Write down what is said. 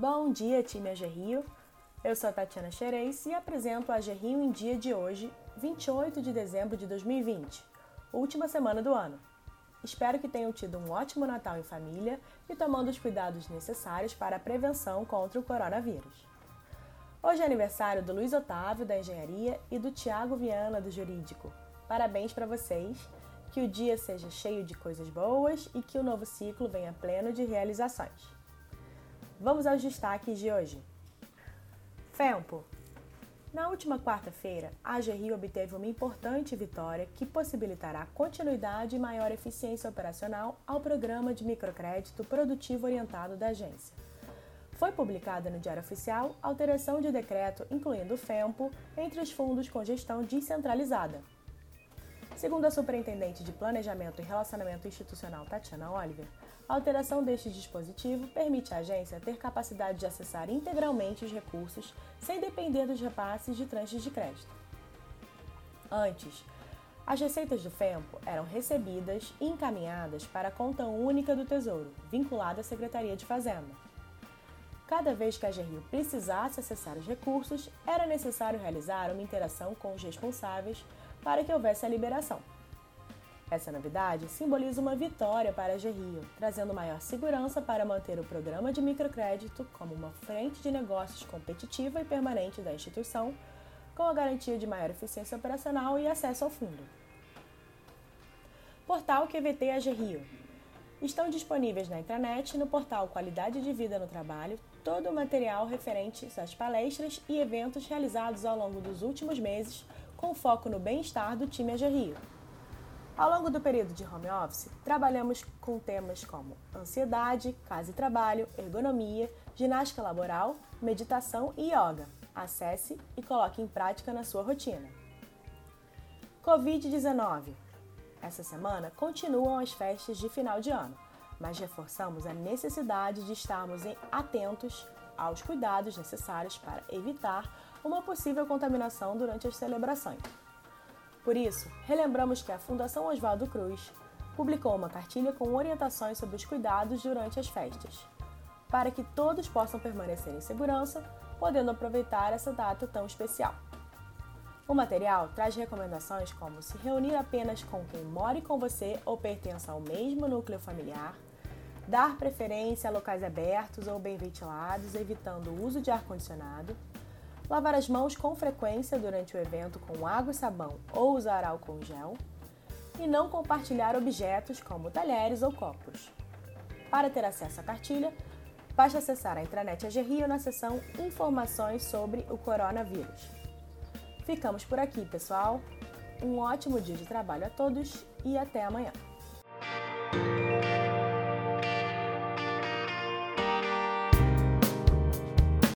Bom dia, time AG. Eu sou a Tatiana Xerez e apresento a AG em dia de hoje, 28 de dezembro de 2020, última semana do ano. Espero que tenham tido um ótimo Natal em família e tomando os cuidados necessários para a prevenção contra o coronavírus. Hoje é aniversário do Luiz Otávio, da Engenharia, e do Tiago Viana, do Jurídico. Parabéns para vocês! Que o dia seja cheio de coisas boas e que o novo ciclo venha pleno de realizações. Vamos aos destaques de hoje. FEMPO. Na última quarta-feira, a AGRI obteve uma importante vitória que possibilitará continuidade e maior eficiência operacional ao programa de microcrédito produtivo orientado da agência. Foi publicada no Diário Oficial alteração de decreto incluindo o FEMPO entre os fundos com gestão descentralizada, Segundo a Superintendente de Planejamento e Relacionamento Institucional Tatiana Oliver, a alteração deste dispositivo permite à agência ter capacidade de acessar integralmente os recursos sem depender dos repasses de tranches de crédito. Antes, as receitas do FEMPO eram recebidas e encaminhadas para a conta única do Tesouro, vinculada à Secretaria de Fazenda. Cada vez que a GRIO precisasse acessar os recursos, era necessário realizar uma interação com os responsáveis para que houvesse a liberação. Essa novidade simboliza uma vitória para a GRIO, trazendo maior segurança para manter o programa de microcrédito como uma frente de negócios competitiva e permanente da instituição, com a garantia de maior eficiência operacional e acesso ao fundo. Portal QVT AGRIO Estão disponíveis na intranet no portal Qualidade de Vida no Trabalho todo o material referente às palestras e eventos realizados ao longo dos últimos meses com foco no bem-estar do time AG Rio. Ao longo do período de home office, trabalhamos com temas como ansiedade, casa e trabalho, ergonomia, ginástica laboral, meditação e yoga. Acesse e coloque em prática na sua rotina. Covid-19 Essa semana continuam as festas de final de ano, mas reforçamos a necessidade de estarmos atentos aos cuidados necessários para evitar uma possível contaminação durante as celebrações. Por isso, relembramos que a Fundação Oswaldo Cruz publicou uma cartilha com orientações sobre os cuidados durante as festas, para que todos possam permanecer em segurança, podendo aproveitar essa data tão especial. O material traz recomendações como se reunir apenas com quem more com você ou pertença ao mesmo núcleo familiar, dar preferência a locais abertos ou bem ventilados, evitando o uso de ar-condicionado, lavar as mãos com frequência durante o evento com água e sabão ou usar álcool gel, e não compartilhar objetos como talheres ou copos. Para ter acesso à cartilha, basta acessar a intranet AGRIO na seção Informações sobre o coronavírus. Ficamos por aqui, pessoal. Um ótimo dia de trabalho a todos e até amanhã.